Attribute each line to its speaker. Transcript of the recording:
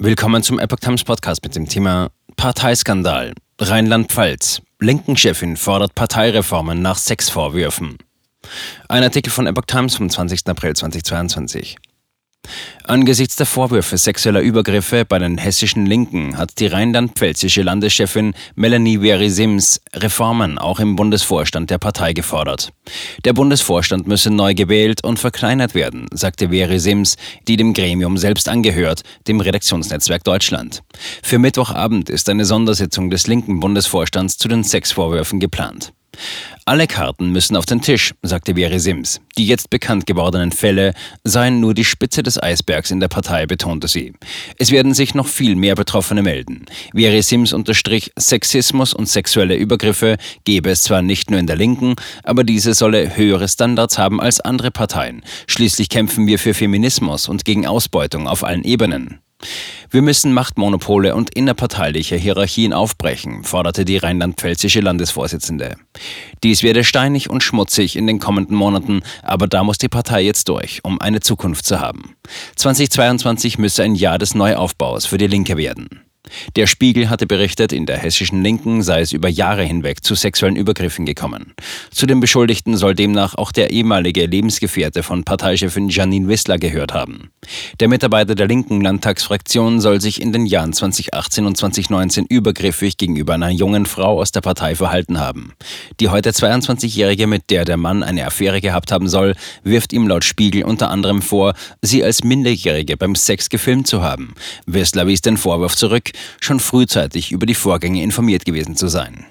Speaker 1: Willkommen zum Epoch Times Podcast mit dem Thema Parteiskandal. Rheinland-Pfalz. Linken-Chefin fordert Parteireformen nach Sexvorwürfen. Ein Artikel von Epoch Times vom 20. April 2022. Angesichts der Vorwürfe sexueller Übergriffe bei den hessischen Linken hat die rheinland-pfälzische Landeschefin Melanie Veri-Sims Reformen auch im Bundesvorstand der Partei gefordert. Der Bundesvorstand müsse neu gewählt und verkleinert werden, sagte Veri-Sims, die dem Gremium selbst angehört, dem Redaktionsnetzwerk Deutschland. Für Mittwochabend ist eine Sondersitzung des linken Bundesvorstands zu den Sexvorwürfen geplant. Alle Karten müssen auf den Tisch, sagte Veri Sims. Die jetzt bekannt gewordenen Fälle seien nur die Spitze des Eisbergs in der Partei, betonte sie. Es werden sich noch viel mehr Betroffene melden. Veri Sims unterstrich, Sexismus und sexuelle Übergriffe gebe es zwar nicht nur in der Linken, aber diese solle höhere Standards haben als andere Parteien. Schließlich kämpfen wir für Feminismus und gegen Ausbeutung auf allen Ebenen. Wir müssen Machtmonopole und innerparteiliche Hierarchien aufbrechen, forderte die rheinland-pfälzische Landesvorsitzende. Dies werde steinig und schmutzig in den kommenden Monaten, aber da muss die Partei jetzt durch, um eine Zukunft zu haben. 2022 müsse ein Jahr des Neuaufbaus für die Linke werden. Der Spiegel hatte berichtet, in der hessischen Linken sei es über Jahre hinweg zu sexuellen Übergriffen gekommen. Zu den Beschuldigten soll demnach auch der ehemalige Lebensgefährte von Parteichefin Janine Wissler gehört haben. Der Mitarbeiter der linken Landtagsfraktion soll sich in den Jahren 2018 und 2019 übergriffig gegenüber einer jungen Frau aus der Partei verhalten haben. Die heute 22-Jährige, mit der der Mann eine Affäre gehabt haben soll, wirft ihm laut Spiegel unter anderem vor, sie als Minderjährige beim Sex gefilmt zu haben. Wissler wies den Vorwurf zurück, schon frühzeitig über die Vorgänge informiert gewesen zu sein.